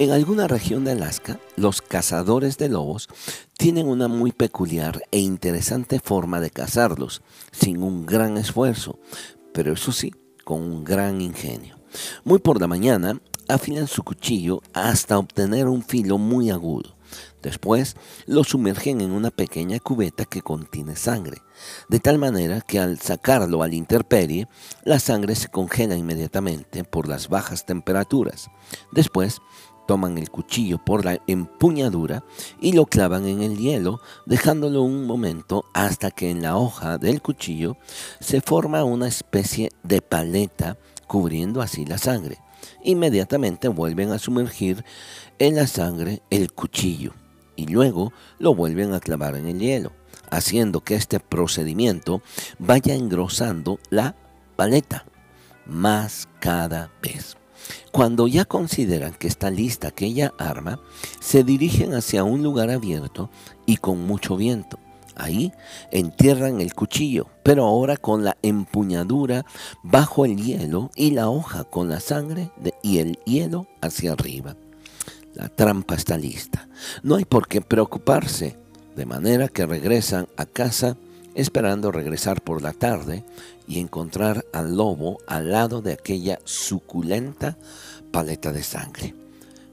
En alguna región de Alaska, los cazadores de lobos tienen una muy peculiar e interesante forma de cazarlos, sin un gran esfuerzo, pero eso sí, con un gran ingenio. Muy por la mañana, afilan su cuchillo hasta obtener un filo muy agudo. Después lo sumergen en una pequeña cubeta que contiene sangre, de tal manera que al sacarlo a la intemperie, la sangre se congela inmediatamente por las bajas temperaturas. Después toman el cuchillo por la empuñadura y lo clavan en el hielo, dejándolo un momento hasta que en la hoja del cuchillo se forma una especie de paleta cubriendo así la sangre. Inmediatamente vuelven a sumergir en la sangre el cuchillo y luego lo vuelven a clavar en el hielo, haciendo que este procedimiento vaya engrosando la paleta más cada vez. Cuando ya consideran que está lista aquella arma, se dirigen hacia un lugar abierto y con mucho viento. Ahí entierran el cuchillo, pero ahora con la empuñadura bajo el hielo y la hoja con la sangre y el hielo hacia arriba. La trampa está lista. No hay por qué preocuparse, de manera que regresan a casa esperando regresar por la tarde y encontrar al lobo al lado de aquella suculenta paleta de sangre.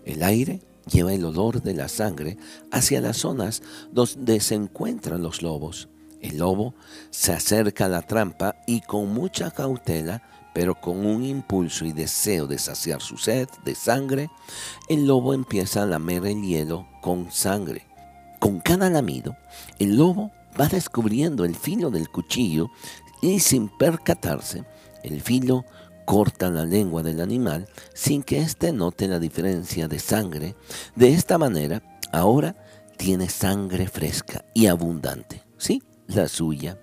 El aire lleva el olor de la sangre hacia las zonas donde se encuentran los lobos. El lobo se acerca a la trampa y con mucha cautela pero con un impulso y deseo de saciar su sed de sangre, el lobo empieza a lamer el hielo con sangre. Con cada lamido, el lobo va descubriendo el filo del cuchillo y sin percatarse, el filo corta la lengua del animal sin que éste note la diferencia de sangre. De esta manera, ahora tiene sangre fresca y abundante. Sí, la suya.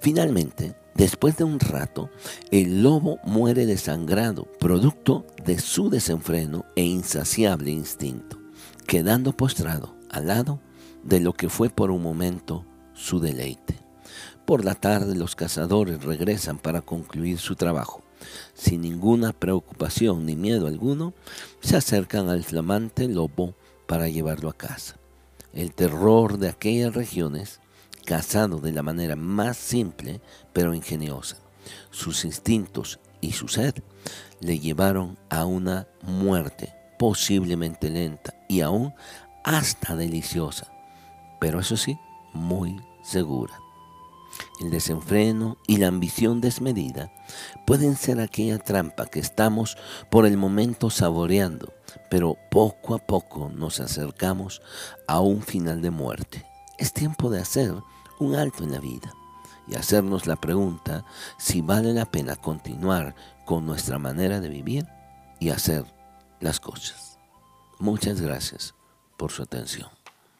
Finalmente, Después de un rato, el lobo muere desangrado, producto de su desenfreno e insaciable instinto, quedando postrado al lado de lo que fue por un momento su deleite. Por la tarde los cazadores regresan para concluir su trabajo. Sin ninguna preocupación ni miedo alguno, se acercan al flamante lobo para llevarlo a casa. El terror de aquellas regiones cazado de la manera más simple pero ingeniosa. Sus instintos y su sed le llevaron a una muerte posiblemente lenta y aún hasta deliciosa, pero eso sí, muy segura. El desenfreno y la ambición desmedida pueden ser aquella trampa que estamos por el momento saboreando, pero poco a poco nos acercamos a un final de muerte. Es tiempo de hacer un alto en la vida y hacernos la pregunta si vale la pena continuar con nuestra manera de vivir y hacer las cosas. Muchas gracias por su atención.